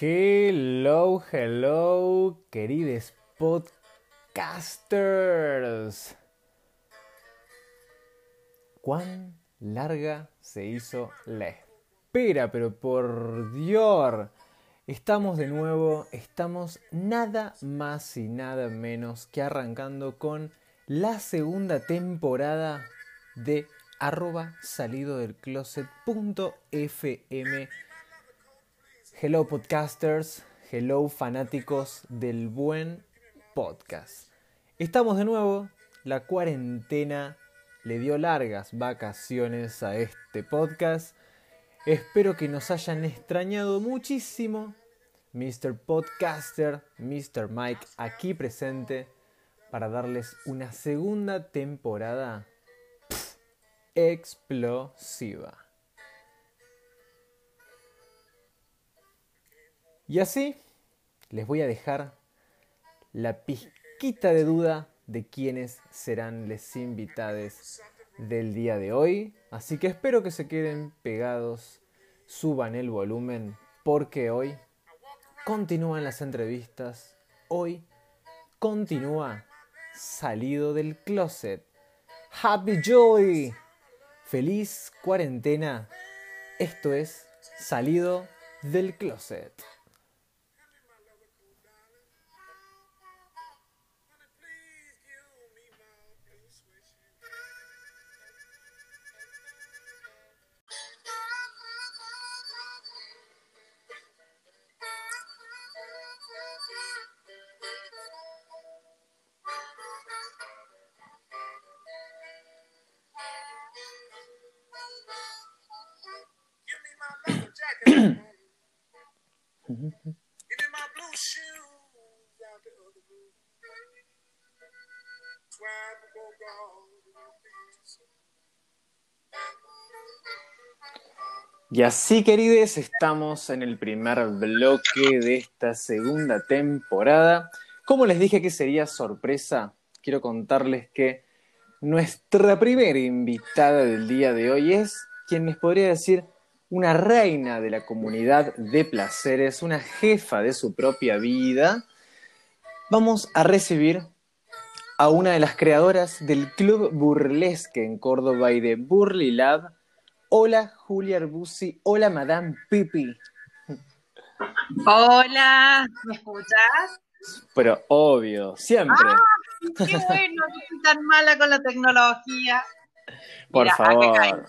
Hello, hello, queridos podcasters. ¿Cuán larga se hizo la espera? Pero por Dios, estamos de nuevo, estamos nada más y nada menos que arrancando con la segunda temporada de arroba salido del closet.fm Hello podcasters, hello fanáticos del buen podcast. Estamos de nuevo, la cuarentena le dio largas vacaciones a este podcast. Espero que nos hayan extrañado muchísimo. Mr. Podcaster, Mr. Mike aquí presente para darles una segunda temporada explosiva. Y así les voy a dejar la pizquita de duda de quiénes serán los invitados del día de hoy. Así que espero que se queden pegados, suban el volumen, porque hoy continúan las entrevistas. Hoy continúa salido del closet. Happy Joy. Feliz cuarentena. Esto es salido del closet. Y así, queridos, estamos en el primer bloque de esta segunda temporada. Como les dije que sería sorpresa, quiero contarles que nuestra primera invitada del día de hoy es quien les podría decir una reina de la comunidad de placeres, una jefa de su propia vida. Vamos a recibir a una de las creadoras del Club Burlesque en Córdoba y de Burly Lab, Hola Julia Arbusi, hola Madame Pipi. Hola, ¿me escuchas? Pero obvio, siempre. Ah, qué bueno, no soy tan mala con la tecnología. Por favor.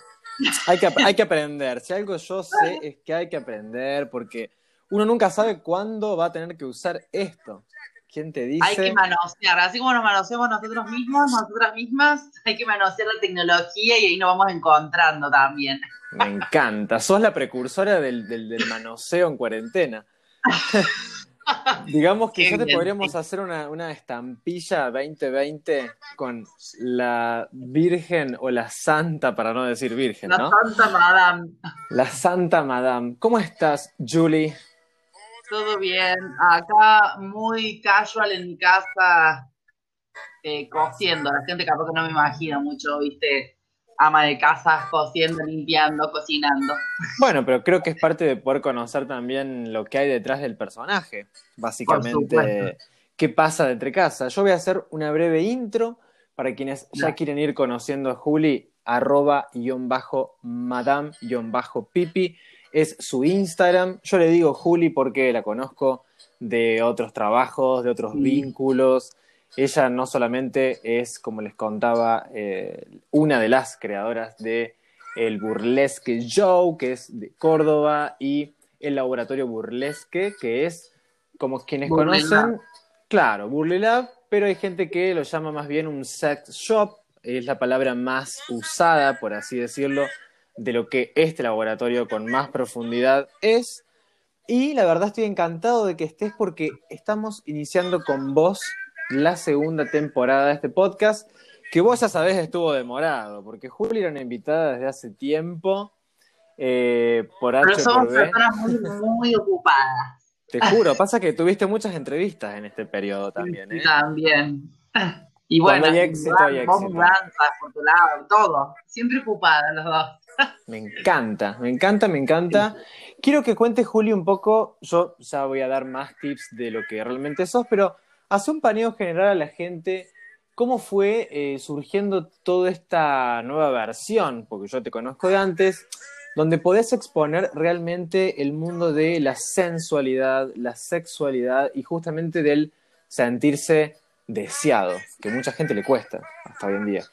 Hay que, hay que aprender. Si algo yo sé es que hay que aprender porque uno nunca sabe cuándo va a tener que usar esto. ¿Quién te dice? Hay que manosear, así como nos manoseamos nosotros mismos, nosotras mismas, hay que manosear la tecnología y ahí nos vamos encontrando también. Me encanta, sos la precursora del, del, manoseo en cuarentena. Digamos que ya te podríamos hacer una, una, estampilla 2020 con la Virgen o la Santa, para no decir Virgen, ¿no? La Santa Madame. La Santa Madame. ¿Cómo estás, Julie? Todo bien. Acá muy casual en mi casa, eh, cociendo. La gente capaz que no me imagina mucho, viste, ama de casa, cociendo, limpiando, cocinando. Bueno, pero creo que es parte de poder conocer también lo que hay detrás del personaje. Básicamente, qué pasa entre casa. Yo voy a hacer una breve intro para quienes ya quieren ir conociendo a Juli, arroba guion bajo madame guion bajo pipi es su Instagram. Yo le digo Juli porque la conozco de otros trabajos, de otros vínculos. Ella no solamente es, como les contaba, eh, una de las creadoras de el Burlesque Show, que es de Córdoba, y el Laboratorio Burlesque, que es, como quienes conocen, claro, Burley Lab, pero hay gente que lo llama más bien un sex shop, es la palabra más usada, por así decirlo, de lo que este laboratorio con más profundidad es. Y la verdad estoy encantado de que estés porque estamos iniciando con vos la segunda temporada de este podcast, que vos ya sabés estuvo demorado, porque Julia era una invitada desde hace tiempo. Eh, por Pero somos personas muy, muy ocupadas. Te juro, pasa que tuviste muchas entrevistas en este periodo también. ¿eh? También. Y bueno, hay éxito, hay por tu lado, todo. Siempre ocupada los dos. Me encanta, me encanta, me encanta. Quiero que cuente, Juli, un poco, yo ya voy a dar más tips de lo que realmente sos, pero hace un paneo general a la gente, ¿cómo fue eh, surgiendo toda esta nueva versión? Porque yo te conozco de antes, donde podés exponer realmente el mundo de la sensualidad, la sexualidad y justamente del sentirse deseado, que mucha gente le cuesta hasta hoy en día.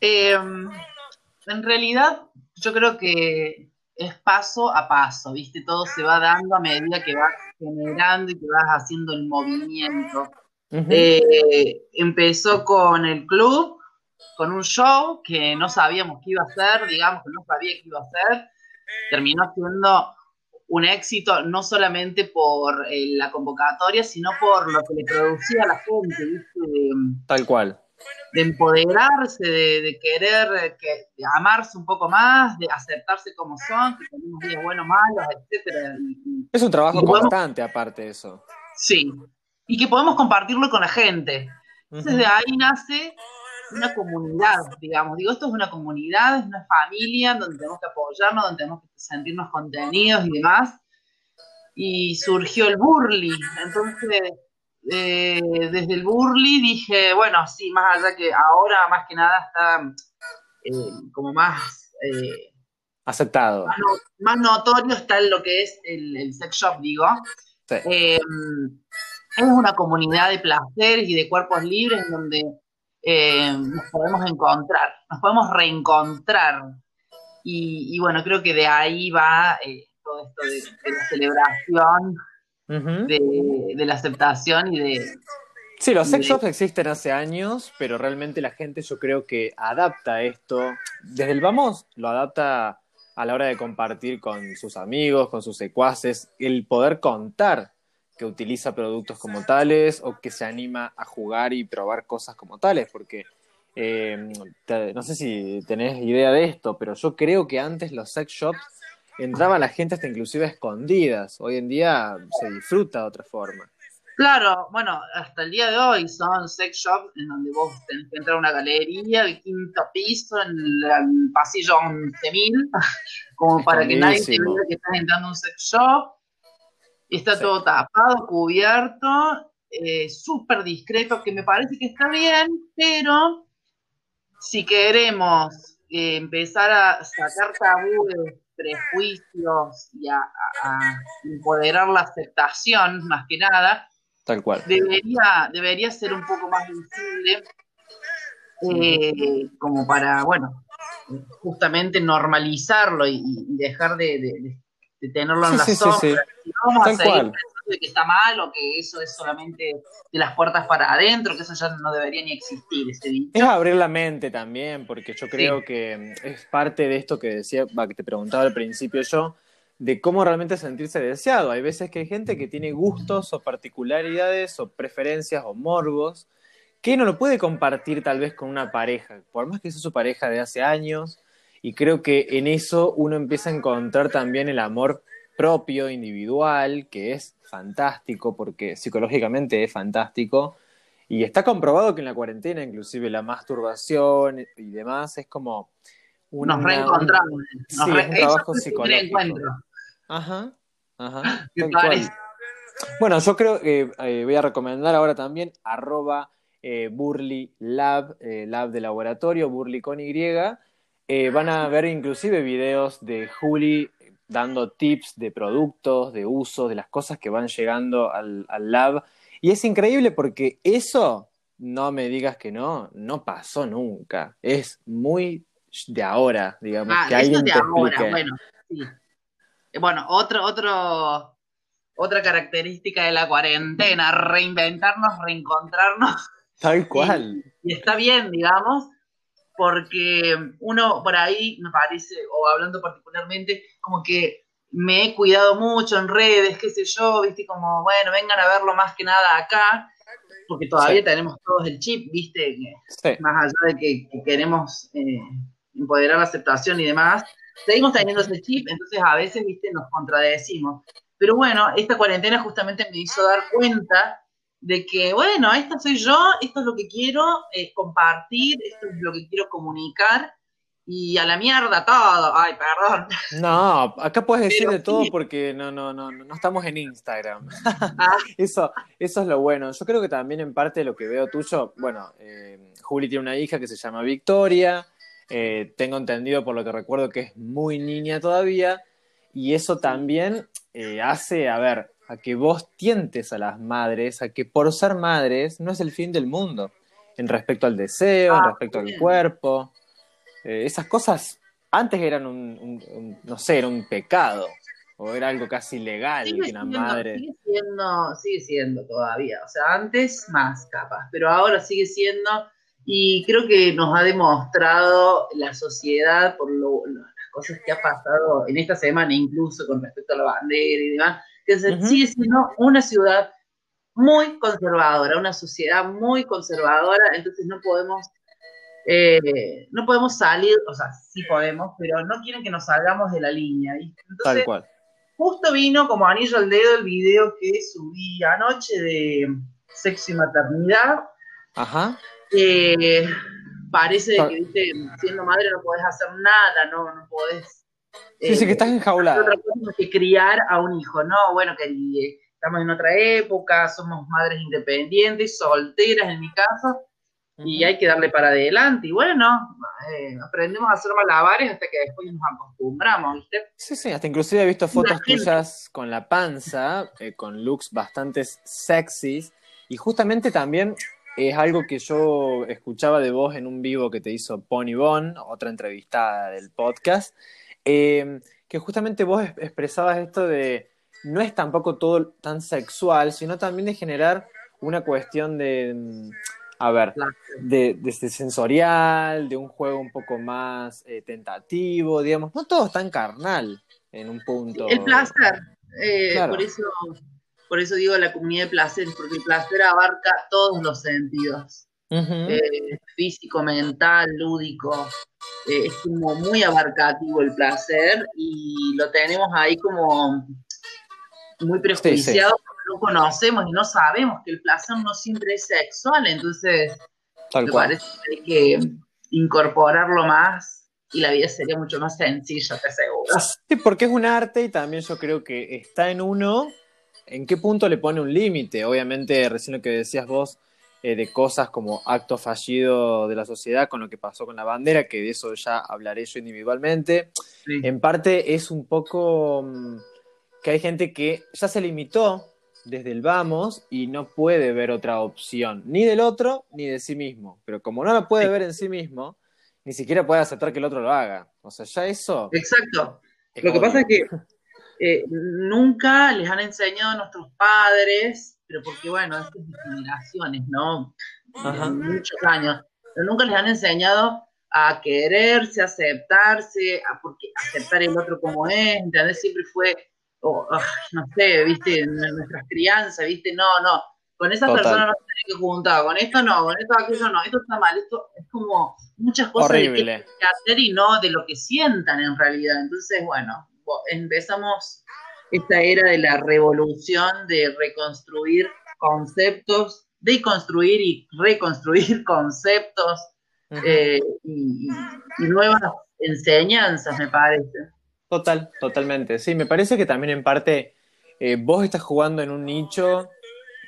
Eh, en realidad, yo creo que es paso a paso, ¿viste? Todo se va dando a medida que vas generando y que vas haciendo el movimiento. Uh -huh. eh, empezó con el club, con un show que no sabíamos qué iba a ser, digamos que no sabía qué iba a ser. Terminó siendo un éxito no solamente por eh, la convocatoria, sino por lo que le producía a la gente, ¿viste? De, Tal cual. De empoderarse, de, de querer que, de amarse un poco más, de aceptarse como son, que tenemos días buenos, malos, etc. Es un trabajo constante, podemos, aparte de eso. Sí, y que podemos compartirlo con la gente. Entonces, uh -huh. de ahí nace una comunidad, digamos. Digo, esto es una comunidad, es una familia donde tenemos que apoyarnos, donde tenemos que sentirnos contenidos y demás. Y surgió el Burly. Entonces, eh, desde el Burly dije, bueno, sí, más allá que ahora más que nada está eh, como más... Eh, Aceptado. Más, no, más, notorio está en lo que es el, el sex shop, digo. Sí. es una comunidad de placeres y de cuerpos libres donde eh, nos podemos encontrar, nos podemos reencontrar. Y, y, bueno, creo que de ahí va eh, todo esto de, de la celebración, uh -huh. de, de, la aceptación y de... Sí, los sex shops existen hace años, pero realmente la gente yo creo que adapta esto, desde el vamos, lo adapta a la hora de compartir con sus amigos, con sus secuaces, el poder contar que utiliza productos como tales o que se anima a jugar y probar cosas como tales, porque eh, te, no sé si tenés idea de esto, pero yo creo que antes los sex shops entraba la gente hasta inclusive escondidas, hoy en día se disfruta de otra forma. Claro, bueno, hasta el día de hoy son sex shops en donde vos tenés que entrar a una galería, el quinto piso, en el pasillo 11.000, como para que nadie se vea que estás entrando a un sex shop Está sí. todo tapado, cubierto, eh, súper discreto, que me parece que está bien, pero si queremos eh, empezar a sacar tabúes, prejuicios y a, a, a, empoderar la aceptación, más que nada, Tal cual. Debería, debería ser un poco más visible, eh, como para, bueno, justamente normalizarlo y, y dejar de, de, de tenerlo en sí, la sí, sombra. Sí, vamos Tal a seguir cual. pensando de que está mal o que eso es solamente de las puertas para adentro, que eso ya no debería ni existir, ese dicho. Es abrir la mente también, porque yo creo que es parte de esto que decía, que te preguntaba al principio yo, de cómo realmente sentirse deseado. Hay veces que hay gente que tiene gustos o particularidades o preferencias o morbos que no lo puede compartir tal vez con una pareja, por más que sea su pareja de hace años, y creo que en eso uno empieza a encontrar también el amor propio, individual, que es fantástico, porque psicológicamente es fantástico, y está comprobado que en la cuarentena, inclusive la masturbación y demás, es como... Una, nos reencontramos. Un, nos sí, re, es un trabajo psicológico. Ajá, ajá. Bueno, yo creo que eh, voy a recomendar ahora también arroba eh, Burly Lab, eh, Lab de laboratorio, Burly con Y. Eh, van a ver inclusive videos de Juli dando tips de productos, de uso, de las cosas que van llegando al, al lab. Y es increíble porque eso, no me digas que no, no pasó nunca. Es muy de ahora, digamos, ah, que alguien de te ahora, explique. bueno, sí. Bueno, otro, otro, otra característica de la cuarentena, reinventarnos, reencontrarnos. Tal cual. Y, y, está bien, digamos, porque uno por ahí, me parece, o hablando particularmente, como que me he cuidado mucho en redes, qué sé yo, viste, como, bueno, vengan a verlo más que nada acá, porque todavía sí. tenemos todos el chip, viste, sí. más allá de que, que queremos eh, empoderar la aceptación y demás, seguimos teniendo ese chip, entonces a veces, viste, nos contradecimos. Pero bueno, esta cuarentena justamente me hizo dar cuenta de que, bueno, esta soy yo, esto es lo que quiero eh, compartir, esto es lo que quiero comunicar, y a la mierda todo. Ay, perdón. No, acá puedes decir de todo porque no, no, no, no estamos en Instagram. Ah. eso, eso es lo bueno. Yo creo que también en parte lo que veo tuyo, bueno, eh, Juli tiene una hija que se llama Victoria. Eh, tengo entendido por lo que recuerdo que es muy niña todavía. Y eso también eh, hace, a ver, a que vos tientes a las madres, a que por ser madres no es el fin del mundo. En respecto al deseo, en ah, respecto al cuerpo. Eh, esas cosas antes eran un, no sé, era un pecado, o era algo casi ilegal que una madre... Sigue siendo, sigue siendo todavía, o sea, antes más capaz, pero ahora sigue siendo, y creo que nos ha demostrado la sociedad por las cosas que ha pasado en esta semana, incluso con respecto a la bandera y demás, que sigue siendo una ciudad muy conservadora, una sociedad muy conservadora, entonces no podemos eh, no podemos salir, o sea, sí podemos, pero no quieren que nos salgamos de la línea. Tal cual. Justo vino como anillo al dedo el video que subí anoche de sexo y maternidad. Ajá. parece que, viste, siendo madre no podés hacer nada, no, no podés. Sí, sí, que estás enjaulada. Otra cosa que criar a un hijo, no, bueno, que estamos en otra época, somos madres independientes, solteras en mi caso, y hay que darle para adelante. Y bueno, eh, aprendemos a hacer malabares hasta que después nos acostumbramos, ¿viste? Sí, sí, hasta inclusive he visto fotos tuyas con la panza, eh, con looks bastante sexys, y justamente también es algo que yo escuchaba de vos en un vivo que te hizo Pony Bon, otra entrevistada del podcast, em, que justamente vos expresabas esto de no es tampoco todo tan sexual, sino también de generar una cuestión de mm, a ver, de, de, sensorial, de un juego un poco más eh, tentativo, digamos, no todo es tan carnal en un punto. El placer, eh, por, eso, por eso digo la comunidad de placer, porque el placer abarca todos los sentidos, eh, físico, mental, lúdico, es como muy abarcativo el placer y lo tenemos ahí como muy prejuiciado no conocemos y no sabemos que el placer no siempre es sexual, entonces me parece que hay que incorporarlo más y la vida sería mucho más sencilla, te aseguro. Sí, porque es un arte y también yo creo que está en uno en qué punto le pone un límite. Obviamente, recién lo que decías vos, eh, de cosas como acto fallido de la sociedad con lo que pasó con la bandera, que de eso ya hablaré yo individualmente. En parte es un poco mm, que hay gente que ya se limitó desde el vamos y no puede ver otra opción, ni del otro ni de sí mismo. Pero como no lo puede ver en sí mismo, ni siquiera puede aceptar que el otro lo haga. O sea, ya eso. Exacto. Lo que pasa es que eh, nunca les han enseñado a nuestros padres, pero porque, bueno, estas generaciones, ¿no? muchos años, pero nunca les han enseñado a quererse, a aceptarse, a porque aceptar el otro como es, ¿entendés? Siempre fue no sé, viste, nuestras crianzas, viste, no, no, con esa persona no se que juntar, con esto no, con esto aquello no, esto está mal, esto es como muchas cosas Horrible. que hacer y no de lo que sientan en realidad. Entonces, bueno, empezamos esta era de la revolución de reconstruir conceptos, de construir y reconstruir conceptos eh, y nuevas enseñanzas, me parece. Total, totalmente. Sí, me parece que también en parte eh, vos estás jugando en un nicho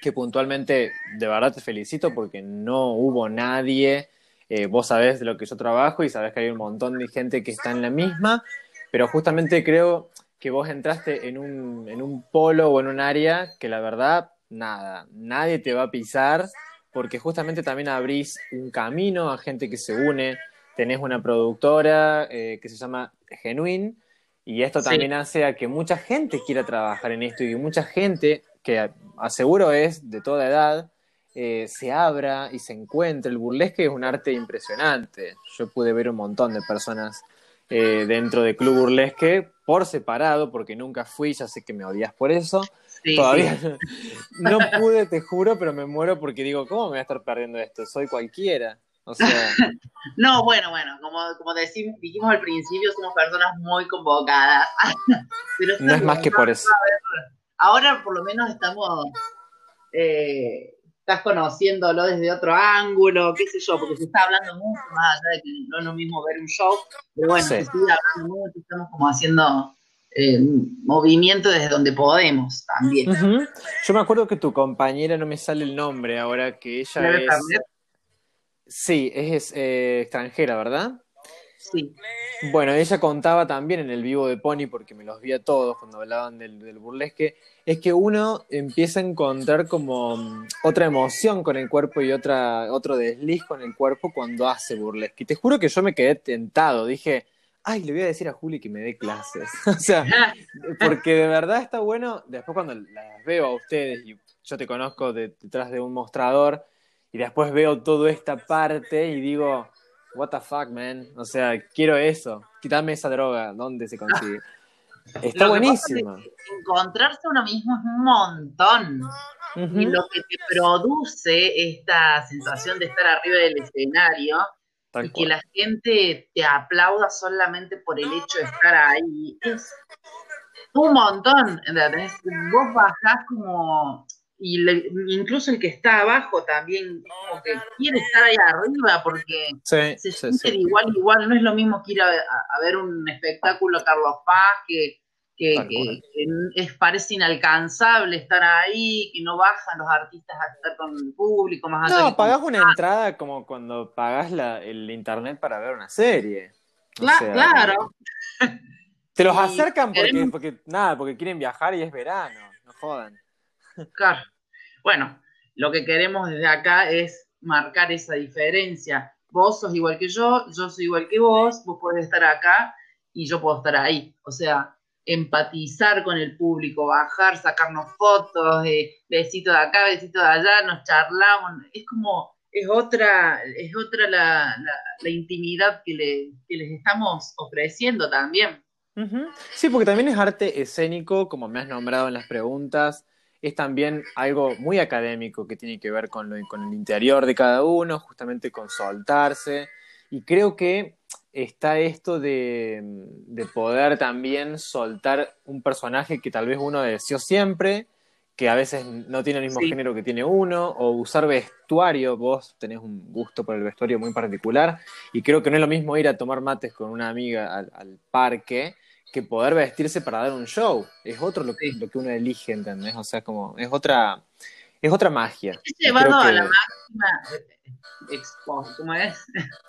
que puntualmente de verdad te felicito porque no hubo nadie. Eh, vos sabés de lo que yo trabajo y sabés que hay un montón de gente que está en la misma, pero justamente creo que vos entraste en un, en un polo o en un área que la verdad, nada, nadie te va a pisar porque justamente también abrís un camino a gente que se une. Tenés una productora eh, que se llama Genuine, y esto también hace a que mucha gente quiera trabajar en esto y mucha gente, que aseguro es de toda edad, eh, se abra y se encuentre. El burlesque es un arte impresionante. Yo pude ver un montón de personas eh, dentro de Club Burlesque por separado, porque nunca fui, ya sé que me odias por eso. Todavía no pude, te juro, pero me muero porque digo, ¿cómo me voy a estar perdiendo esto? Soy cualquiera. no, bueno, bueno, como, como decimos, dijimos al principio, somos personas muy convocadas. no es más que por eso. Ahora por lo menos estamos, eh, estás conociéndolo desde otro ángulo, qué sé yo, porque se está hablando mucho más allá de que no es lo mismo ver un show, pero bueno, se sigue hablando mucho, estamos como haciendo eh, movimiento desde donde podemos también. Yo me acuerdo que tu compañera, no me sale el nombre ahora, que ella es... Sí, es eh, extranjera, ¿verdad? Sí. Bueno, ella contaba también en el vivo de Pony, porque me los vi a todos cuando hablaban del, burlesque, es que uno empieza a encontrar como mm, otra emoción con el cuerpo y otra, otro desliz con el cuerpo cuando hace burlesque. Y te juro que yo me quedé tentado, dije, ay, le voy a decir a Juli que me dé clases. o sea, porque de verdad está bueno, después cuando las veo a ustedes y yo te conozco detrás de un mostrador y después veo toda esta parte y digo, what the fuck, man. O sea, quiero eso. Quítame esa droga. ¿Dónde se consigue? Está buenísimo. Encontrarse uno mismo es un montón. Y lo que te produce esta sensación de estar arriba del escenario y que la gente te aplauda solamente por el hecho de estar ahí es un montón. ¿entendés? Vos bajás como y incluso el que está abajo también como que quiere estar ahí arriba porque se siente igual igual no es lo mismo que ir a, ver un espectáculo Carlos Paz que, que, es, parece inalcanzable estar ahí que no bajan los artistas a estar con el público más allá no pagás una entrada como cuando pagás la, el internet para ver una serie. Claro. te los acercan porque, porque nada porque quieren viajar y es verano no jodan. Claro. Bueno, lo que queremos desde acá es marcar esa diferencia. Vos sos igual que yo, yo soy igual que vos, vos podés estar acá y yo puedo estar ahí. O sea, empatizar con el público, bajar, sacarnos fotos, eh, besito de acá, besito de allá, nos charlamos. Es como, es otra, es otra la, intimidad que, le, que, les estamos ofreciendo también. Sí, porque también es arte escénico, como me has nombrado en las preguntas es también algo muy académico que tiene que ver con, lo, con el interior de cada uno, justamente con soltarse. Y creo que está esto de, de, poder también soltar un personaje que tal vez uno deseó siempre, que a veces no tiene el mismo género que tiene uno, o usar vestuario, vos tenés un gusto por el vestuario muy particular, y creo que no es lo mismo ir a tomar mates con una amiga al, al parque que poder vestirse para dar un show. Es otro lo que, lo que uno elige, ¿entendés? O sea, como, es otra, es otra magia. Es llevado a la máxima expo ¿cómo es?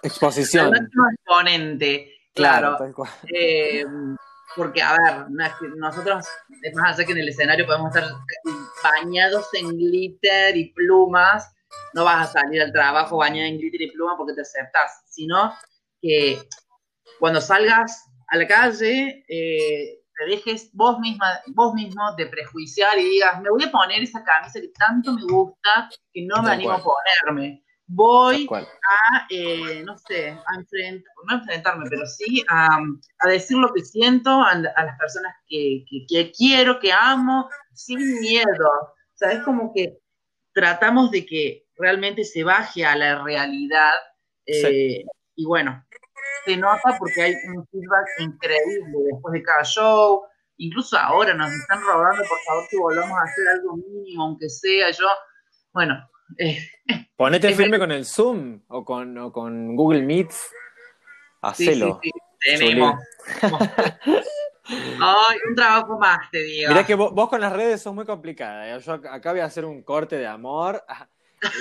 Exposición. La máxima exponente, claro. Eh, porque, a ver, nosotros, es más allá que en el escenario podemos estar bañados en glitter y plumas, no vas a salir al trabajo bañado en glitter y plumas porque te aceptas, sino que cuando salgas a la calle, eh, te dejes vos misma, vos mismo de prejuiciar y digas, me voy a poner esa camisa que tanto me gusta, que no me animo a ponerme. Voy a, eh, no sé, a enfrentar, no enfrentarme, pero sí a, decir lo que siento a, las personas que, quiero, que amo, sin miedo. O sea, es como que tratamos de que realmente se baje a la realidad. Eh, y bueno, se nota porque hay un feedback increíble después de cada show. Incluso ahora nos están rogando, por favor, que volvamos a hacer algo mínimo, aunque sea yo. Bueno. Eh, Ponete firme con el Zoom o con, con Google Meet. Hacelo. Sí, sí, tenemos. Ay, un trabajo más, te digo. Mirá que vos, con las redes sos muy complicada. ¿eh? Yo acá voy a hacer un corte de amor.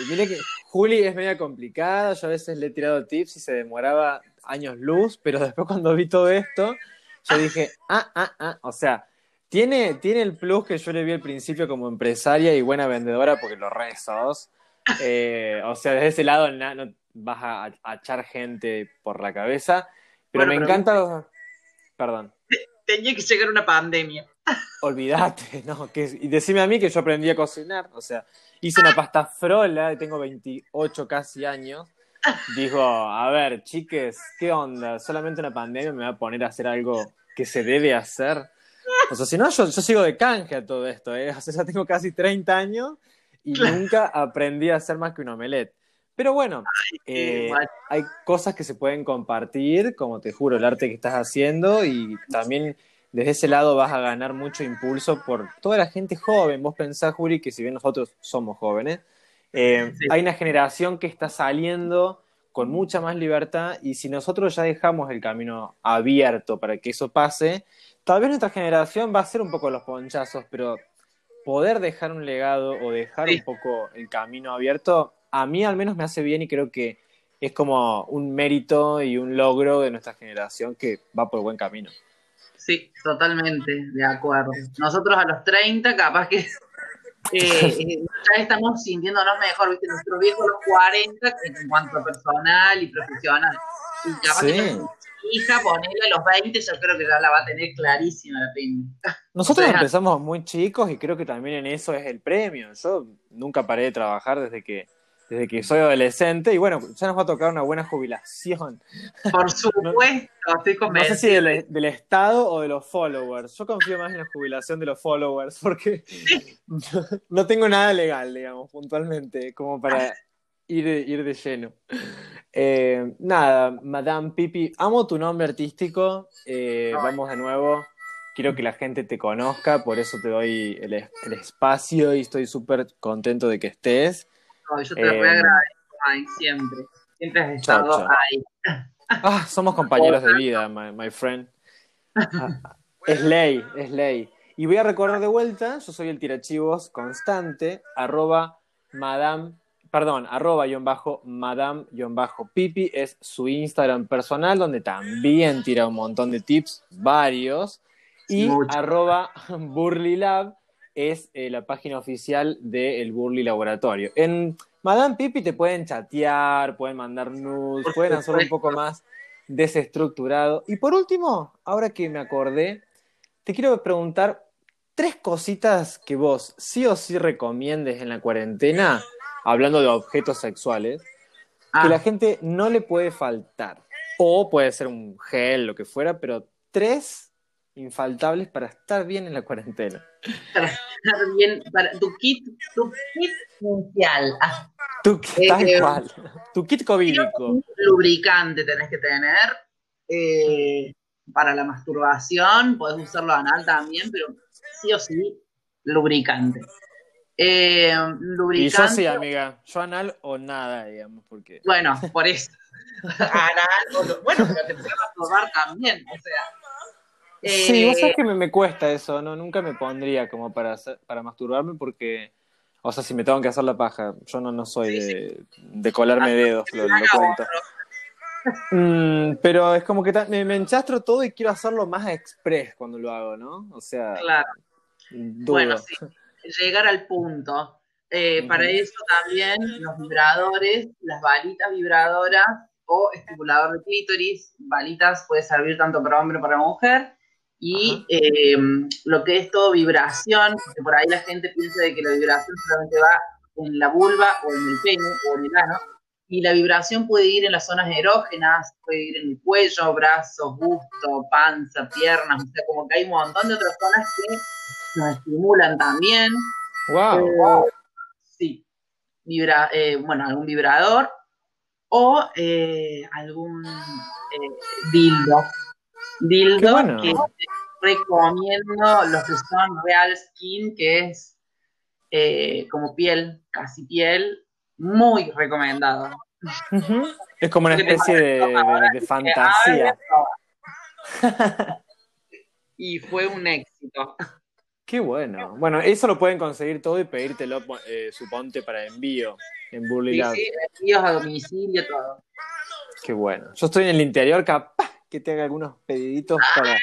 Mire que Juli es media complicada, yo a veces le he tirado tips y se demoraba años luz, pero después cuando vi todo esto, yo dije, ah, ah, ah, o sea, tiene, tiene el plus que yo le vi al principio como empresaria y buena vendedora porque los rezos. Eh, o sea, desde ese lado no, vas a, echar gente por la cabeza, pero me encanta... Perdón. Tenía que llegar una pandemia. Olvídate, no, que, y decime a mí que yo aprendí a cocinar, o sea, hice una pasta frola, y tengo 28 casi años, dijo, a ver, chiques, ¿qué onda? Solamente una pandemia me va a poner a hacer algo que se debe hacer. O sea, si no, yo, yo sigo de canje a todo esto, ¿eh? O sea, ya tengo casi 30 años y nunca aprendí a hacer más que un omelette. Pero bueno, eh, hay cosas que se pueden compartir, como te juro, el arte que estás haciendo y también desde ese lado vas a ganar mucho impulso por toda la gente joven. Vos pensás, Juri, que si bien nosotros somos jóvenes, Eh, hay una generación que está saliendo con mucha más libertad y si nosotros ya dejamos el camino abierto para que eso pase, tal vez nuestra generación va a ser un poco los ponchazos, pero poder dejar un legado o dejar un poco el camino abierto, a mí al menos me hace bien y creo que es como un mérito y un logro de nuestra generación que va por buen camino. Sí, totalmente, de acuerdo. Nosotros a los 30, capaz que eh, ya estamos sintiéndonos mejor, ¿viste? Nuestro viejo los 40, en cuanto a personal y profesional. Y capaz sí. que hija, ponerle a los 20, yo creo que ya la va a tener clarísima la Nosotros empezamos muy chicos y creo que también en eso es el premio. Yo nunca paré de trabajar desde que desde que soy adolescente y bueno, ya nos va a tocar una buena jubilación. Por supuesto, estoy convencido. No sé si del, Estado o de los followers. Yo confío más en la jubilación de los followers porque no, tengo nada legal, digamos, puntualmente, como para ir, ir de lleno. Eh, nada, Madame Pipi, amo tu nombre artístico. Eh, vamos de nuevo. Quiero que la gente te conozca, por eso te doy el, el espacio y estoy súper contento de que estés yo te lo voy a agradecer siempre. Siempre has estado ahí. Ah, somos compañeros de vida, my, friend. Ah, es ley, es ley. Y voy a recordar de vuelta, yo soy el tirachivos constante, arroba madame, perdón, arroba guion bajo madame guion bajo pipi, es su Instagram personal, donde también tira un montón de tips, varios, y arroba burlilab, es eh, la página oficial del Burly Laboratorio. En Madame Pipi te pueden chatear, pueden mandar nudes, pueden hacer un poco más desestructurado. Y por último, ahora que me acordé, te quiero preguntar tres cositas que vos sí o sí recomiendes en la cuarentena, hablando de objetos sexuales, que ah. la gente no le puede faltar. O puede ser un gel, lo que fuera, pero tres infaltables para estar bien en la cuarentena. Para estar bien, para tu kit, tu kit inicial. Tu, kit, tal eh, cual. Tu kit covídico. Lubricante tenés que tener. Eh, para la masturbación, podés usarlo anal también, pero sí o sí, lubricante. Eh, lubricante. Y yo sí, amiga. Yo anal o nada, digamos, porque. Bueno, por eso. anal, bueno, pero te puedes masturbar también, o sea Sí, vos sabés eh, que me, cuesta eso, ¿no? Nunca me pondría como para, para masturbarme porque, o sea, si me tengo que hacer la paja, yo no, no soy de, de colarme dedos, lo, cuento. Mm, pero es como que me, enchastro todo y quiero hacerlo más express cuando lo hago, ¿no? O sea, claro. Bueno, sí, llegar al punto. Eh, para eso también los vibradores, las balitas vibradoras o estimulador de clítoris, balitas puede servir tanto para hombre como para mujer y eh, lo que es todo vibración, porque por ahí la gente piensa de que la vibración solamente va en la vulva o en el pene o en el ano, y la vibración puede ir en las zonas erógenas, puede ir en el cuello, brazos, busto, panza, piernas, o sea, como que hay un montón de otras zonas que nos estimulan también. Wow. Eh, sí. Vibra, eh, bueno, algún vibrador o algún dildo dildo que recomiendo los que son Real Skin, que es eh, como piel, casi piel, muy recomendado. Es como una especie de, fantasía. y fue un éxito. Qué bueno. Bueno, eso lo pueden conseguir todo y pedírtelo, eh, suponte, para envío en Burley Sí, envíos a domicilio, todo. Qué bueno. Yo estoy en el interior, capaz que te haga algunos pediditos para,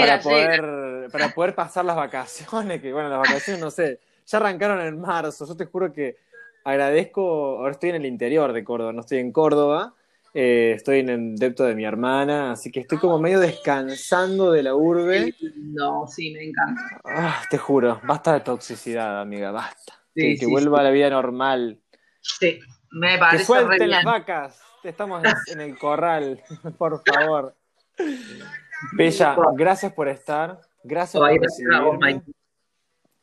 para, poder, para poder pasar las vacaciones, que bueno, las vacaciones no sé, ya arrancaron en marzo, yo te juro que agradezco, ahora estoy en el interior de Córdoba, no estoy en Córdoba, eh, estoy en el depto de mi hermana, así que estoy como medio descansando de la urbe. No, sí, me encanta. Ah, te juro, basta de toxicidad, amiga, basta. que, vuelva a la vida normal. Sí, me parece. Que suelten las vacas estamos en el corral, por favor. Bella, gracias por estar. Gracias por recibirme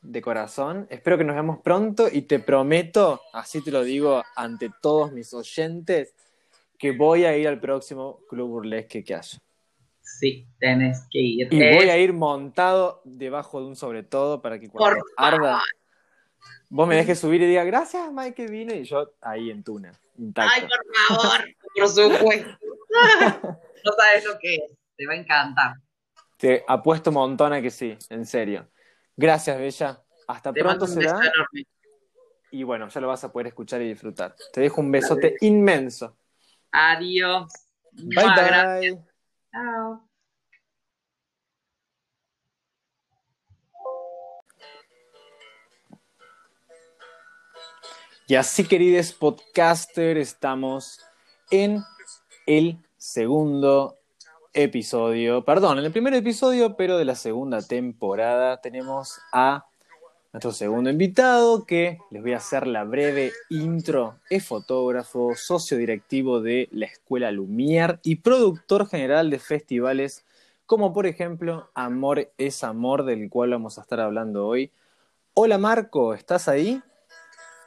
de corazón. Espero que nos veamos pronto y te prometo, así te lo digo ante todos mis oyentes, que voy a ir al próximo Club Burlesque que haya. Sí, tenés que ir. Y voy a ir montado debajo de un sobre todo para que cuando arda vos me dejes subir y diga, gracias Mike que vine, y yo ahí en Tuna. Ay, por favor, por supuesto. no sabes lo que es, te va a encantar. Te apuesto un montón a que sí, en serio. Gracias, Bella. Hasta pronto será. Y bueno, ya lo vas a poder escuchar y disfrutar. Te dejo un besote inmenso. Adiós. Bye bye. Y así, queridos podcaster, estamos en el segundo episodio, perdón, en el primer episodio, pero de la segunda temporada tenemos a nuestro segundo invitado que les voy a hacer la breve intro. Es fotógrafo, socio directivo de la Escuela Lumière y productor general de festivales como por ejemplo Amor es Amor, del cual vamos a estar hablando hoy. Hola Marco, ¿estás ahí?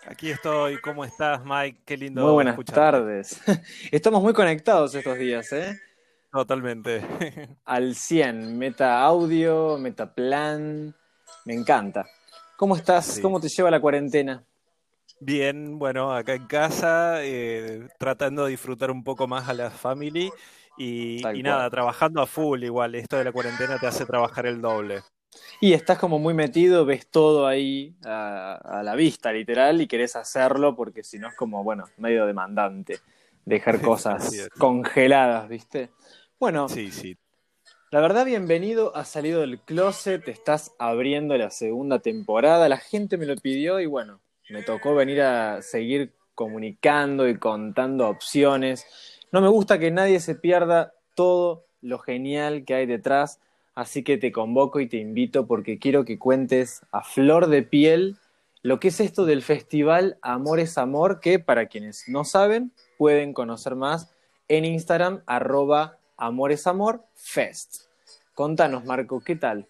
Aquí estoy, ¿cómo estás Mike? Qué lindo. Muy buenas tardes. Estamos muy conectados estos días, ¿eh? Totalmente. Al 100, meta audio, meta plan, me encanta. ¿Cómo estás? ¿Cómo te lleva la cuarentena? Bien, bueno, acá en casa, eh, tratando de disfrutar un poco más a la family y, nada, trabajando a full igual. Esto de la cuarentena te hace trabajar el doble. Y estás como muy metido, ves todo ahí a, la vista, literal, y querés hacerlo porque si no es como, bueno, medio demandante dejar cosas congeladas, ¿viste? Bueno, sí, sí. La verdad, bienvenido a Salido del Closet. Estás abriendo la segunda temporada. La gente me lo pidió y bueno, me tocó venir a seguir comunicando y contando opciones. No me gusta que nadie se pierda todo lo genial que hay detrás, así que te convoco y te invito porque quiero que cuentes a flor de piel lo que es esto del festival Amor es Amor, que para quienes no saben pueden conocer más en Instagram arroba Amor es Amor Fest. Contanos, Marco, ¿qué tal?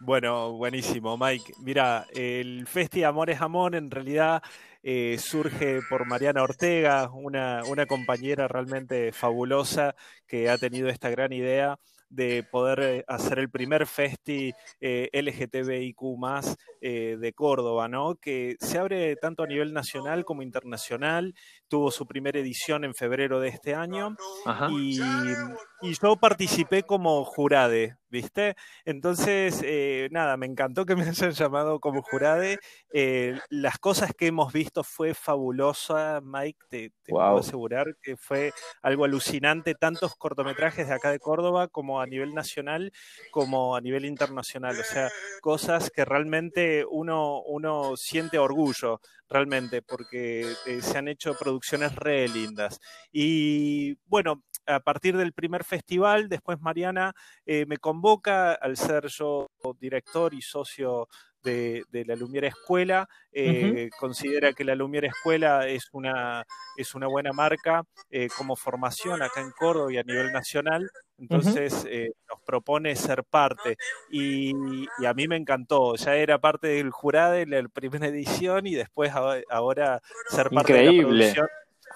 Bueno, buenísimo, Mike. Mira, el Festi Amor es Amor en realidad eh, surge por Mariana Ortega, una, una compañera realmente fabulosa que ha tenido esta gran idea de poder eh, hacer el primer festi eh, LGTBIQ eh, de Córdoba, ¿no? Que se abre tanto a nivel nacional como internacional. Tuvo su primera edición en febrero de este año y, y, yo participé como jurade, ¿viste? Entonces, nada, me encantó que me hayan llamado como jurade. las cosas que hemos visto fue fabulosa, Mike, te, puedo asegurar que fue algo alucinante, tantos cortometrajes de acá de Córdoba como a nivel nacional como a nivel internacional. O sea, cosas que realmente uno, uno siente orgullo, realmente, porque eh, se han hecho producciones re lindas. Y bueno, a partir del primer festival, después Mariana eh, me convoca al ser yo director y socio de, la Lumiera Escuela. Eh, considera que la Lumiera Escuela es una, es una buena marca como formación acá en Córdoba y a nivel nacional. Entonces eh, nos propone ser parte y, a mí me encantó. Ya era parte del jurado en la primera edición y después ahora ser parte de la producción.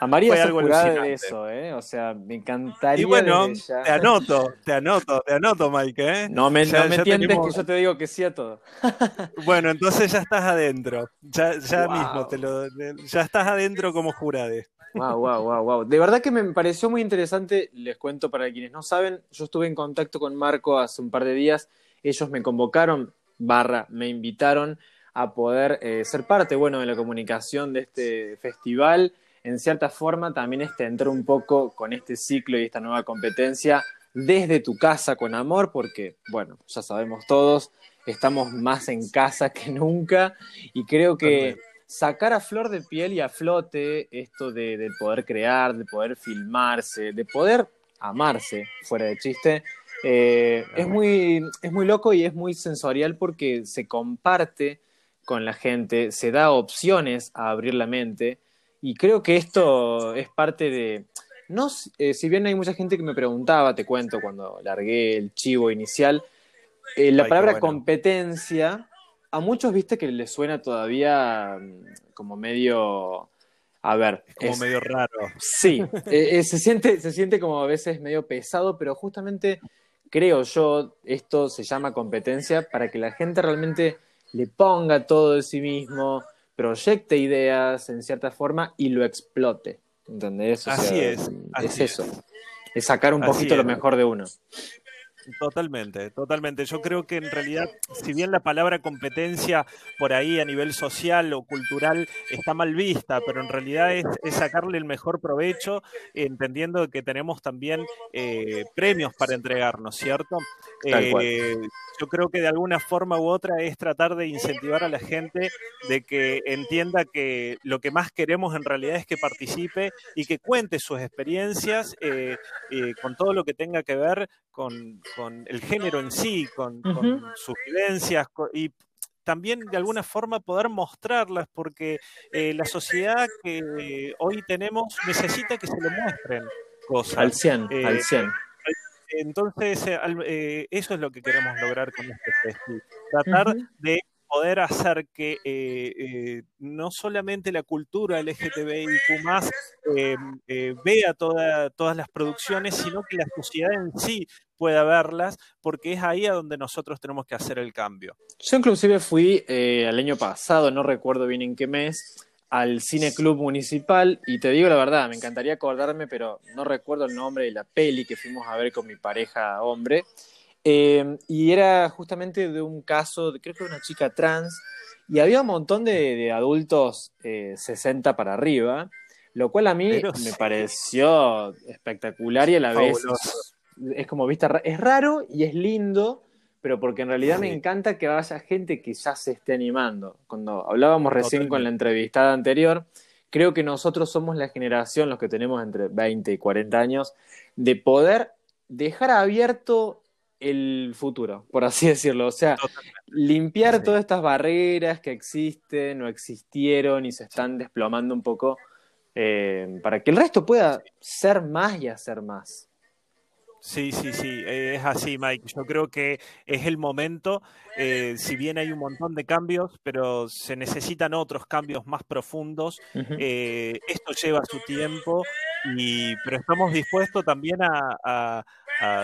A María se algo de eso, ¿eh? O sea, me encantaría. Y bueno, te anoto, te anoto, te anoto, Mike, ¿eh? No me, no me que yo te digo que sí a todo. bueno, entonces ya estás adentro. Ya, ya mismo, te lo, ya estás adentro como jurade. Wow, wow, wow, wow. De verdad que me pareció muy interesante. Les cuento para quienes no saben, yo estuve en contacto con Marco hace un par de días. Ellos me convocaron, barra, me invitaron a poder eh, ser parte, bueno, de la comunicación de este festival. En cierta forma, también este entró un poco con este ciclo y esta nueva competencia desde tu casa con amor, porque, bueno, ya sabemos todos, estamos más en casa que nunca y creo que sacar a flor de piel y a flote esto de, poder crear, de poder filmarse, de poder amarse, fuera de chiste, eh, es, muy, es muy loco y es muy sensorial porque se comparte con la gente, se da opciones a abrir la mente y creo que esto es parte de... No, eh, si bien hay mucha gente que me preguntaba, te cuento, cuando largué el chivo inicial, eh, la palabra competencia a muchos viste que les suena todavía mm, como medio. A ver. Como medio raro. Sí, eh, eh, se, siente, se siente como a veces medio pesado, pero justamente creo yo, esto se llama competencia para que la gente realmente le ponga todo de sí mismo, proyecte ideas en cierta forma y lo explote. ¿Entendés? así es. es eso. Es sacar un poquito lo mejor de uno. Totalmente, totalmente. Yo creo que en realidad, si bien la palabra competencia por ahí a nivel social o cultural está mal vista, pero en realidad es, sacarle el mejor provecho, entendiendo que tenemos también eh, premios para entregarnos, ¿cierto? Eh, yo creo que de alguna forma u otra es tratar de incentivar a la gente de que entienda que lo que más queremos en realidad es que participe y que cuente sus experiencias eh, con todo lo que tenga que ver con, el género en sí, con, sus vivencias y también de alguna forma poder mostrarlas, porque eh, la sociedad que hoy tenemos necesita que se le muestren cosas. Al 100, al 100. Eh, entonces, eh, eso es lo que queremos lograr con este festival. Tratar de poder hacer que eh, eh, no solamente la cultura LGTBIQ eh, eh, vea todas las producciones, sino que la sociedad en sí pueda verlas, porque es ahí a donde nosotros tenemos que hacer el cambio. Yo inclusive fui el año pasado, no recuerdo bien en qué mes, al Cine Club Municipal y te digo la verdad, me encantaría acordarme, pero no recuerdo el nombre de la peli que fuimos a ver con mi pareja hombre. Em, y era justamente de un caso, de, creo que era una chica trans, y había un montón de, adultos 60 eh, para arriba, lo cual a mí me pareció espectacular y a la vez es, como vista, es raro y es lindo, pero porque en realidad me encanta que vaya gente que ya se esté animando. Cuando hablábamos recién con la entrevistada anterior, creo que nosotros somos la generación, los que tenemos entre 20 y 40 años, de poder dejar abierto el futuro, por así decirlo. O sea, limpiar todas estas barreras que existen o existieron y se están desplomando un poco eh, para que el resto pueda ser más y hacer más. Sí, sí, sí, es así, Mike. Yo creo que es el momento, eh, si bien hay un montón de cambios, pero se necesitan otros cambios más profundos. Eh, esto lleva su tiempo, y, pero estamos dispuestos también a,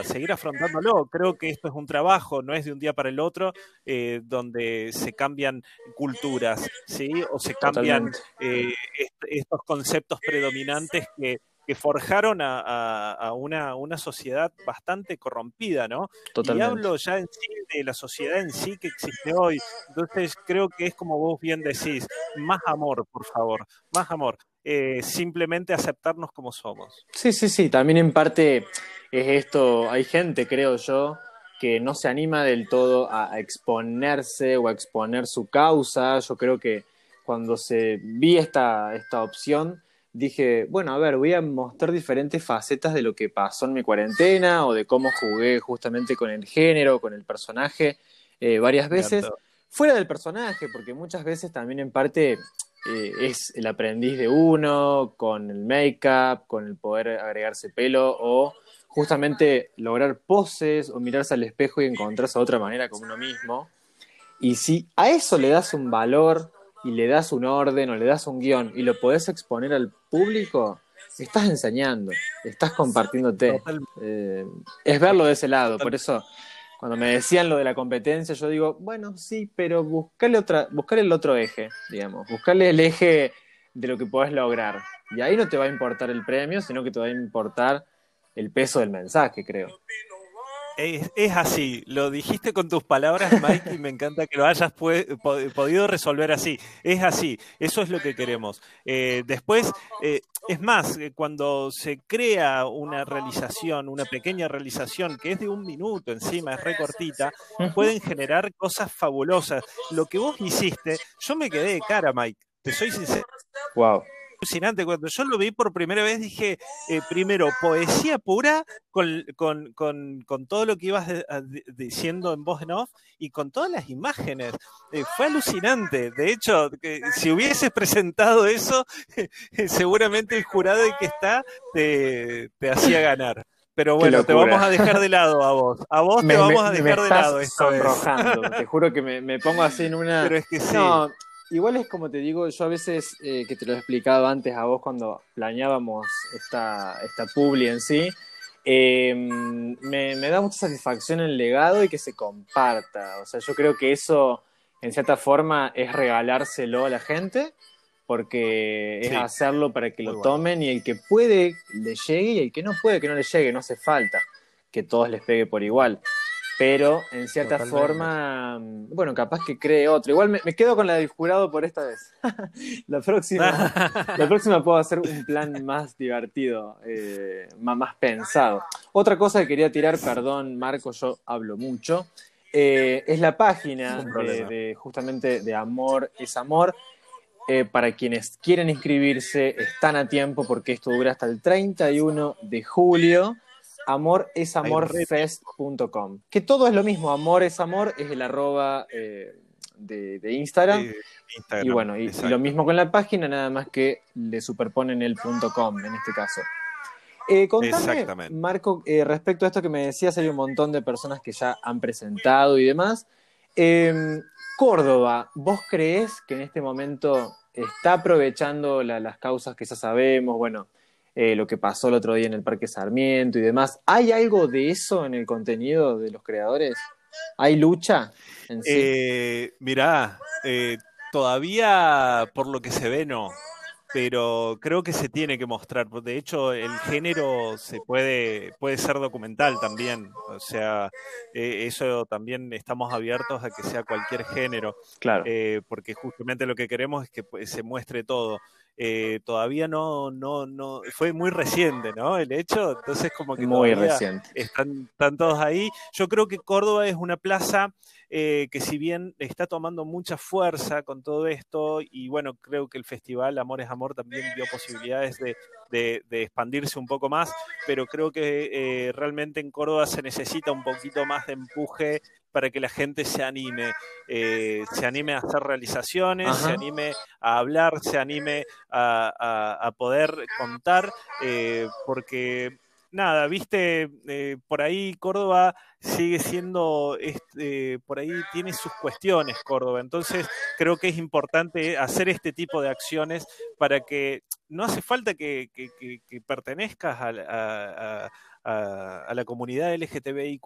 seguir afrontándolo. Creo que esto es un trabajo, no es de un día para el otro, eh, donde se cambian culturas, ¿sí? O se cambian estos conceptos predominantes que que forjaron a, una, sociedad bastante corrompida, ¿no? Totalmente. Y hablo ya en sí de la sociedad en sí que existe hoy. Entonces creo que es como vos bien decís, más amor, por favor, más amor. Eh, simplemente aceptarnos como somos. Sí, sí, sí, también en parte es esto, hay gente, creo yo, que no se anima del todo a exponerse o a exponer su causa. Yo creo que cuando se vi esta, esta opción, dije, bueno, a ver, voy a mostrar diferentes facetas de lo que pasó en mi cuarentena o de cómo jugué justamente con el género, con el personaje eh, varias veces. Fuera del personaje, porque muchas veces también en parte eh, es el aprendiz de uno, con el make-up, con el poder agregarse pelo o justamente lograr poses o mirarse al espejo y encontrarse de otra manera con uno mismo. Y si a eso le das un valor y le das un orden o le das un guion y lo podés exponer al público, estás enseñando, estás compartiéndote. Eh, es verlo de ese lado, por eso cuando me decían lo de la competencia, yo digo, bueno, sí, pero buscarle otra, buscarle el otro eje, digamos, buscarle el eje de lo que podés lograr. Y ahí no te va a importar el premio, sino que te va a importar el peso del mensaje, creo. Es, así, lo dijiste con tus palabras, Mike, y me encanta que lo hayas podido resolver así. Es así, eso es lo que queremos. Eh, después, eh, es más, eh, cuando se crea una realización, una pequeña realización que es de un minuto encima, es recortita, pueden generar cosas fabulosas. Lo que vos hiciste, yo me quedé de cara, Mike, te soy sincero. Wow alucinante. Cuando yo lo vi por primera vez dije, eh, primero, poesía pura con, todo lo que ibas diciendo en voz en off y con todas las imágenes. Eh, fue alucinante. De hecho, que, si hubieses presentado eso, seguramente el jurado que está te, hacía ganar. Pero bueno, te vamos a dejar de lado a vos. A vos te vamos a dejar de lado. sonrojando. Te juro que me, pongo así en una. Pero es que sí. Igual es como te digo, yo a veces, eh, que te lo he explicado antes a vos cuando planeábamos esta, esta publi en sí, em, me, da mucha satisfacción el legado y que se comparta. O sea, yo creo que eso en cierta forma es regalárselo a la gente, porque es hacerlo para que lo tomen y el que puede le llegue y el que no puede que no le llegue, no hace falta que todos les pegue por igual. Pero en cierta forma, bueno, capaz que cree otro. Igual me, quedo con la del jurado por esta vez. la próxima, la próxima puedo hacer un plan más divertido, eh, más, pensado. Otra cosa que quería tirar, perdón, Marco, yo hablo mucho. Eh, es la página de, justamente de Amor es Amor. Eh, para quienes quieren inscribirse, están a tiempo porque esto dura hasta el 31 de julio amoresamorfest.com. Que todo es lo mismo, amor es amor, es el arroba eh, de, Instagram. Y bueno, y, lo mismo con la página, nada más que le superponen el .com en este caso. Eh, contame, Marco, eh, respecto a esto que me decías, hay un montón de personas que ya han presentado y demás. Em, Córdoba, ¿vos crees que en este momento está aprovechando las causas que ya sabemos? Bueno, eh, lo que pasó el otro día en el Parque Sarmiento y demás. ¿Hay algo de eso en el contenido de los creadores? ¿Hay lucha en sí? Eh, mirá, eh, todavía por lo que se ve no, pero creo que se tiene que mostrar. De hecho, el género se puede, puede ser documental también. O sea, eso también estamos abiertos a que sea cualquier género. Claro. porque justamente lo que queremos es que pues, se muestre todo. Eh, todavía no, no, no, fue muy reciente, ¿no? El hecho, entonces como que muy reciente. Están, están, todos ahí. Yo creo que Córdoba es una plaza eh, que si bien está tomando mucha fuerza con todo esto, y bueno, creo que el festival Amor es Amor también dio posibilidades de, de, expandirse un poco más, pero creo que eh, realmente en Córdoba se necesita un poquito más de empuje para que la gente se anime, eh, se anime a hacer realizaciones, se anime a hablar, se anime a, poder contar, eh, porque nada, viste, por ahí Córdoba sigue siendo, este, por ahí tiene sus cuestiones Córdoba, entonces creo que es importante hacer este tipo de acciones para que no hace falta que, pertenezcas a, la comunidad LGTBIQ,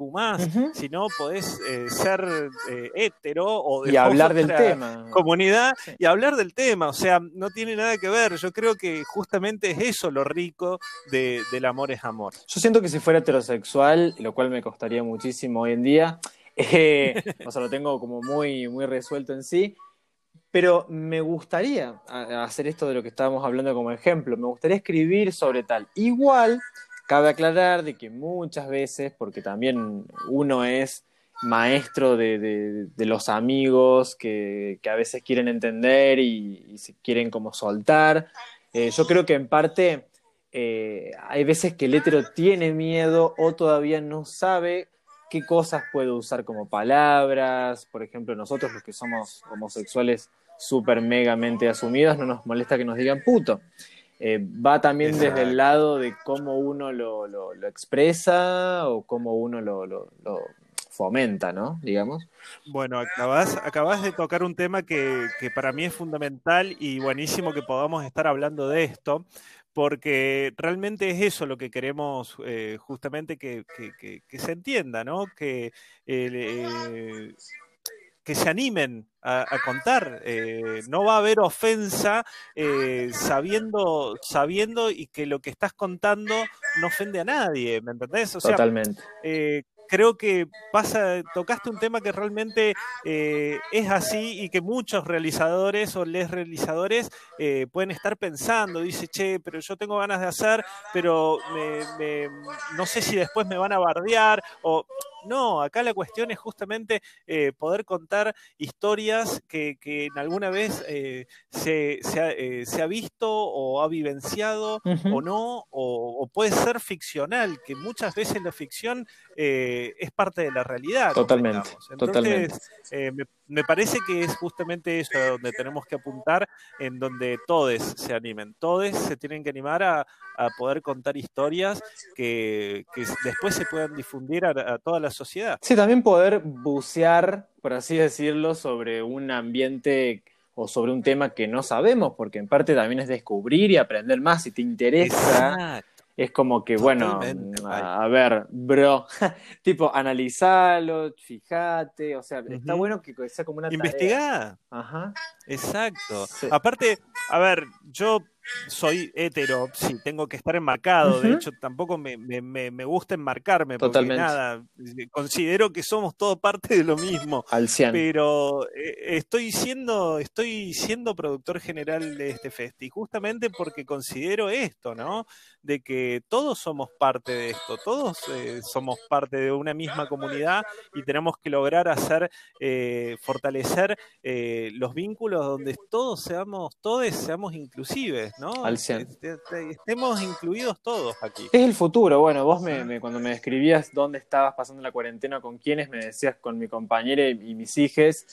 sino podés eh, ser eh, hetero o de y hablar del tema. comunidad y hablar del tema. O sea, no tiene nada que ver. Yo creo que justamente es eso lo rico del amor es amor. Yo siento que si fuera heterosexual, lo cual me costaría muchísimo hoy en día, eh, o sea, lo tengo como muy, muy resuelto en sí pero me gustaría hacer esto de lo que estábamos hablando como ejemplo, me gustaría escribir sobre tal. Igual, cabe aclarar de que muchas veces, porque también uno es maestro de, los amigos que, a veces quieren entender y, se quieren como soltar, eh, yo creo que en parte eh, hay veces que el hétero tiene miedo o todavía no sabe qué cosas puede usar como palabras. Por ejemplo, nosotros los que somos homosexuales súper megamente asumidos, no nos molesta que nos digan puto. Eh, va también desde el lado de cómo uno lo, lo, expresa o cómo uno lo, lo, fomenta, ¿no? Digamos. Bueno, acabas, acabas de tocar un tema que, que, para mí es fundamental y buenísimo que podamos estar hablando de esto, porque realmente es eso lo que queremos eh, justamente que, que, que, se entienda, ¿no? Que eh, que se animen a, contar. Eh, no va a haber ofensa eh, sabiendo, sabiendo y que lo que estás contando no ofende a nadie, ¿me entendés? Totalmente. Eh, creo que pasa, tocaste un tema que realmente es así y que muchos realizadores o les realizadores pueden estar pensando, dice, che, pero yo tengo ganas de hacer, pero no sé si después me van a bardear o no, acá la cuestión es justamente eh, poder contar historias que, en alguna vez eh, se, eh, se, ha, visto o ha vivenciado o no, o, puede ser ficcional, que muchas veces la ficción es parte de la realidad. Totalmente. Entonces, me, parece que es justamente eso donde tenemos que apuntar, en donde todos se animen, todos se tienen que animar a, poder contar historias que, después se puedan difundir a, a toda la sociedad. Sí, también poder bucear, por así decirlo, sobre un ambiente o sobre un tema que no sabemos, porque en parte también es descubrir y aprender más si te interesa. es como que, bueno, a, ver, bro, tipo, analizalo, fíjate, o sea, está bueno que sea como una Investigá. Ajá. Exacto. Aparte, a ver, yo soy hetero, sí, tengo que estar enmarcado. De hecho, tampoco me, me, gusta enmarcarme, porque Totalmente. nada, considero que somos todo parte de lo mismo. Al Pero eh, estoy siendo, estoy siendo productor general de este festi, justamente porque considero esto, ¿no? De que todos somos parte de esto, todos eh, somos parte de una misma comunidad y tenemos que lograr hacer, eh, fortalecer los vínculos donde todos seamos, todos seamos inclusives. ¿No? Al 100. Estemos incluidos todos aquí. Es el futuro. Bueno, vos me, cuando me describías dónde estabas pasando la cuarentena, con quiénes, me decías con mi compañera y, mis hijos,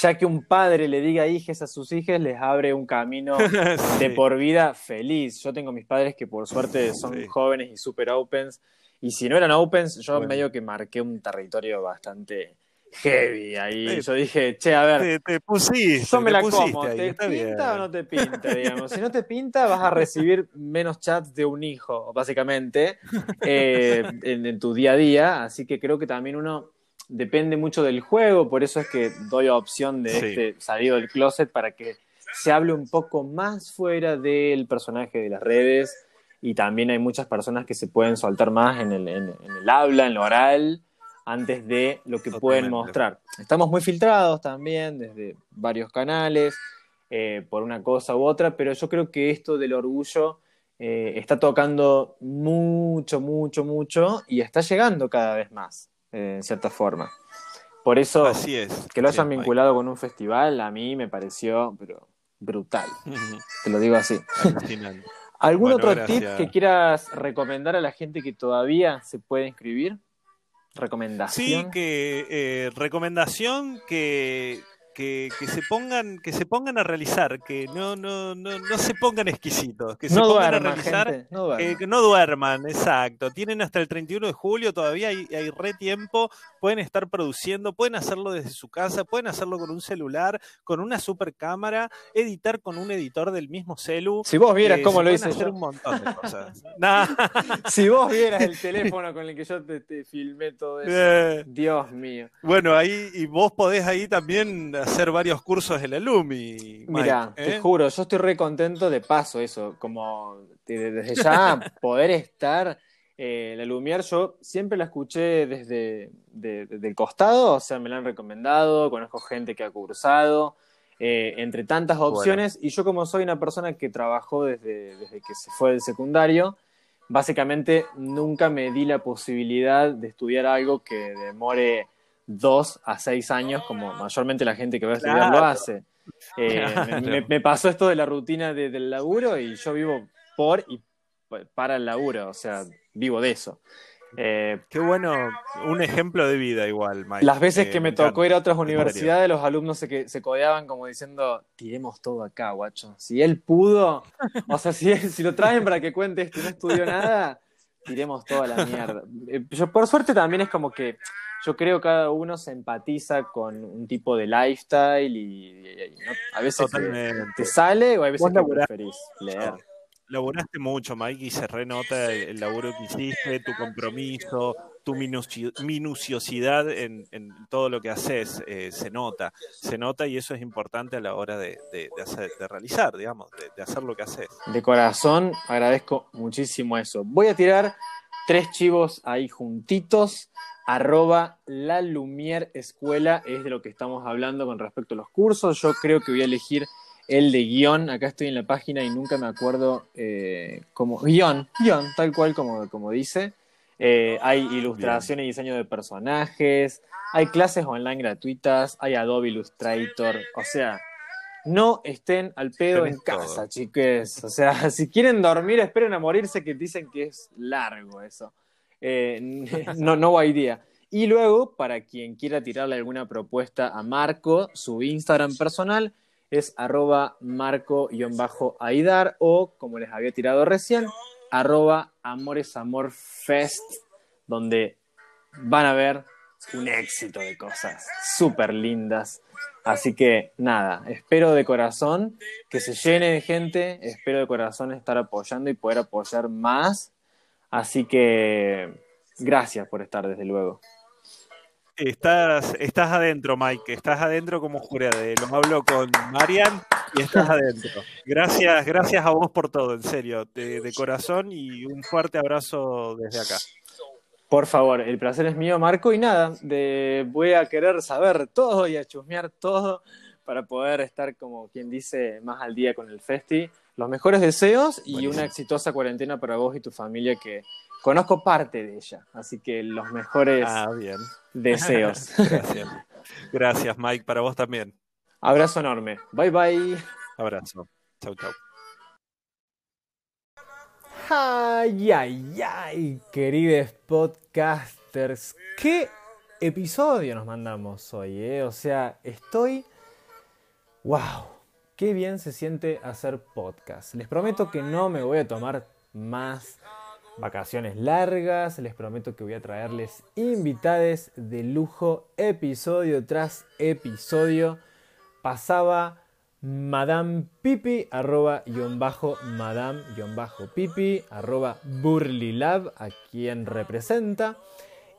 ya que un padre le diga hijes a sus hijos, les abre un camino de por vida feliz. Yo tengo mis padres que por suerte son jóvenes y super opens. Y si no eran opens, yo medio que marqué un territorio bastante heavy ahí. Yo dije, che, a ver. Te, pusiste. Yo me la como. ¿Te pinta o no te pinta? Digamos. Si no te pinta, vas a recibir menos chats de un hijo, básicamente, eh, en, tu día a día. Así que creo que también uno depende mucho del juego. Por eso es que doy opción de este salido del closet para que se hable un poco más fuera del personaje de las redes. Y también hay muchas personas que se pueden soltar más en el, en el habla, en lo oral antes de lo que pueden mostrar. Estamos muy filtrados también desde varios canales, eh, por una cosa u otra, pero yo creo que esto del orgullo eh, está tocando mucho, mucho, mucho y está llegando cada vez más, eh, en cierta forma. Por eso, Así es, que lo hayan vinculado con un festival, a mí me pareció pero, brutal. Te lo digo así. ¿Algún otro tip que quieras recomendar a la gente que todavía se puede inscribir? Recomendación. Sí, que eh, recomendación que que, se pongan, que se pongan a realizar, que no, no, no, no se pongan exquisitos, que se pongan a realizar, no duerman. que no duerman, exacto. Tienen hasta el 31 de julio, todavía hay, hay re tiempo, pueden estar produciendo, pueden hacerlo desde su casa, pueden hacerlo con un celular, con una super cámara, editar con un editor del mismo celu. Si vos vieras cómo lo hice hacer un montón de cosas. si vos vieras el teléfono con el que yo te, filmé todo eso, eh. Dios mío. Bueno, ahí, y vos podés ahí también hacer varios cursos en la LUMI. Mira, te ¿eh? juro, yo estoy re contento de paso eso, como desde ya poder estar. Eh, la Lumière yo siempre la escuché desde el costado, o sea, me la han recomendado, conozco gente que ha cursado, eh, entre tantas opciones, y yo como soy una persona que trabajó desde, desde que se fue del secundario, básicamente nunca me di la posibilidad de estudiar algo que demore dos a seis años, como mayormente la gente que va a estudiar lo hace. Eh, me, pasó esto de la rutina del laburo y yo vivo por y para el laburo, o sea, vivo de eso. Eh, Qué bueno, un ejemplo de vida igual, Mike. Las veces que me, tocó ir a otras universidades, los alumnos se, se codeaban como diciendo, tiremos todo acá, guacho. Si él pudo, o sea, si, si lo traen para que cuente esto y no estudió nada, tiremos toda la mierda. Eh, yo, por suerte también es como que yo creo que cada uno se empatiza con un tipo de lifestyle y, a veces te, sale o a veces te preferís leer. Laboraste mucho, Mike, y se renota el, laburo que hiciste, tu compromiso, tu minuciosidad en, todo lo que haces, eh, se nota, se nota y eso es importante a la hora de, hacer, de realizar, digamos, de, hacer lo que haces. De corazón, agradezco muchísimo eso. Voy a tirar tres chivos ahí juntitos arroba la Lumière Escuela es de lo que estamos hablando con respecto a los cursos. Yo creo que voy a elegir el de guion. Acá estoy en la página y nunca me acuerdo eh, cómo. Guión, guion, tal cual como, como dice. Eh, hay ilustración y diseño de personajes. Hay clases online gratuitas. Hay Adobe Illustrator. O sea, no estén al pedo en casa, chiques. O sea, si quieren dormir, esperen a morirse, que dicen que es largo eso. Eh, no, no idea. Y luego, para quien quiera tirarle alguna propuesta a Marco, su Instagram personal es arroba marco-aidar o, como les había tirado recién, arroba amoresamorfest, donde van a ver un éxito de cosas súper lindas. Así que nada, espero de corazón que se llene de gente, espero de corazón estar apoyando y poder apoyar más Así que gracias por estar, desde luego. Estás, estás adentro, Mike, estás adentro como jurado. Lo hablo con Marian y estás adentro. Gracias, gracias a vos por todo, en serio, de, corazón y un fuerte abrazo desde acá. Por favor, el placer es mío, Marco, y nada, de, voy a querer saber todo y a chusmear todo para poder estar, como quien dice, más al día con el festi. Los mejores deseos y una exitosa cuarentena para vos y tu familia que conozco parte de ella, así que los mejores ah, deseos. Gracias. Gracias, Mike, para vos también. Abrazo enorme. Bye bye. Abrazo. Chau, chau. Ay, ay, ay, queridos podcasters. ¿Qué episodio nos mandamos hoy? Eh? O sea, estoy... ¡Wow! Qué bien se siente hacer podcast. Les prometo que no me voy a tomar más vacaciones largas. Les prometo que voy a traerles invitades de lujo episodio tras episodio. Pasaba Madame Pipi, arroba guion bajo Madame guion bajo Pipi, arroba Burlilab, a quien representa.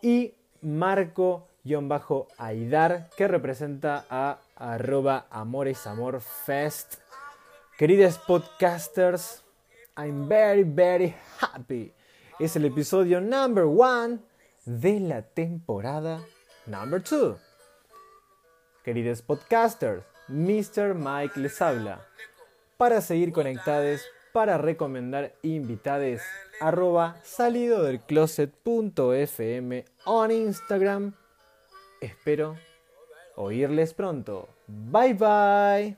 Y Marco guion bajo Aidar, que representa a arroba Amores Amor Fest. Queridos podcasters, I'm very, very happy es el episodio number one de la temporada number two. Queridos podcasters, Mr. Mike les habla. Para seguir conectados, para recomendar invitades, arroba salido del on Instagram. Espero oírles pronto. Bye bye.